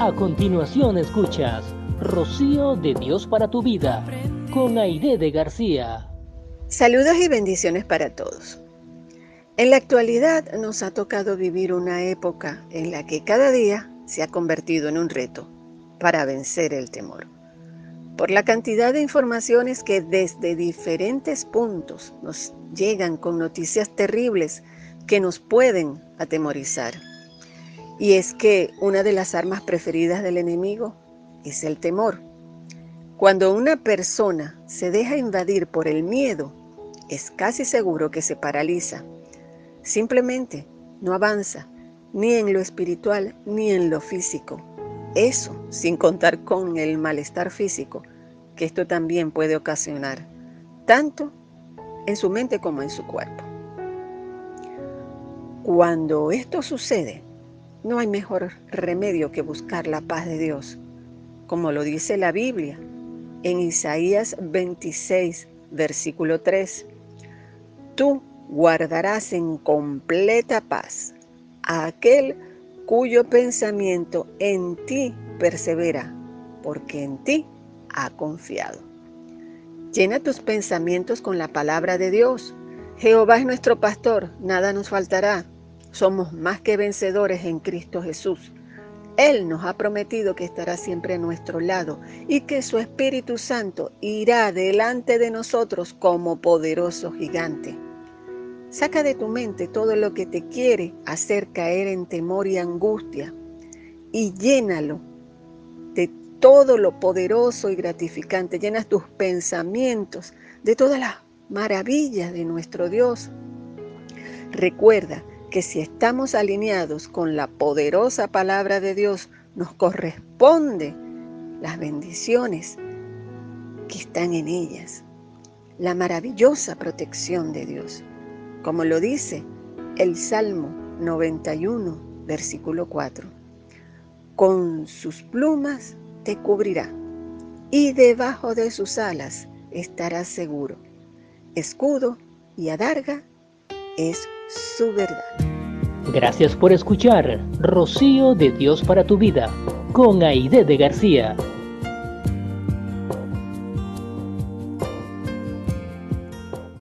A continuación escuchas Rocío de Dios para tu vida con Aide de García. Saludos y bendiciones para todos. En la actualidad nos ha tocado vivir una época en la que cada día se ha convertido en un reto para vencer el temor. Por la cantidad de informaciones que desde diferentes puntos nos llegan con noticias terribles que nos pueden atemorizar. Y es que una de las armas preferidas del enemigo es el temor. Cuando una persona se deja invadir por el miedo, es casi seguro que se paraliza. Simplemente no avanza ni en lo espiritual ni en lo físico. Eso sin contar con el malestar físico que esto también puede ocasionar, tanto en su mente como en su cuerpo. Cuando esto sucede, no hay mejor remedio que buscar la paz de Dios, como lo dice la Biblia en Isaías 26, versículo 3. Tú guardarás en completa paz a aquel cuyo pensamiento en ti persevera, porque en ti ha confiado. Llena tus pensamientos con la palabra de Dios. Jehová es nuestro pastor, nada nos faltará. Somos más que vencedores en Cristo Jesús. Él nos ha prometido que estará siempre a nuestro lado y que su Espíritu Santo irá delante de nosotros como poderoso gigante. Saca de tu mente todo lo que te quiere hacer caer en temor y angustia y llénalo de todo lo poderoso y gratificante. Llenas tus pensamientos de todas las maravillas de nuestro Dios. Recuerda que si estamos alineados con la poderosa palabra de Dios, nos corresponde las bendiciones que están en ellas, la maravillosa protección de Dios, como lo dice el Salmo 91, versículo 4. Con sus plumas te cubrirá y debajo de sus alas estarás seguro. Escudo y adarga es su verdad. Gracias por escuchar Rocío de Dios para tu vida con Aide de García.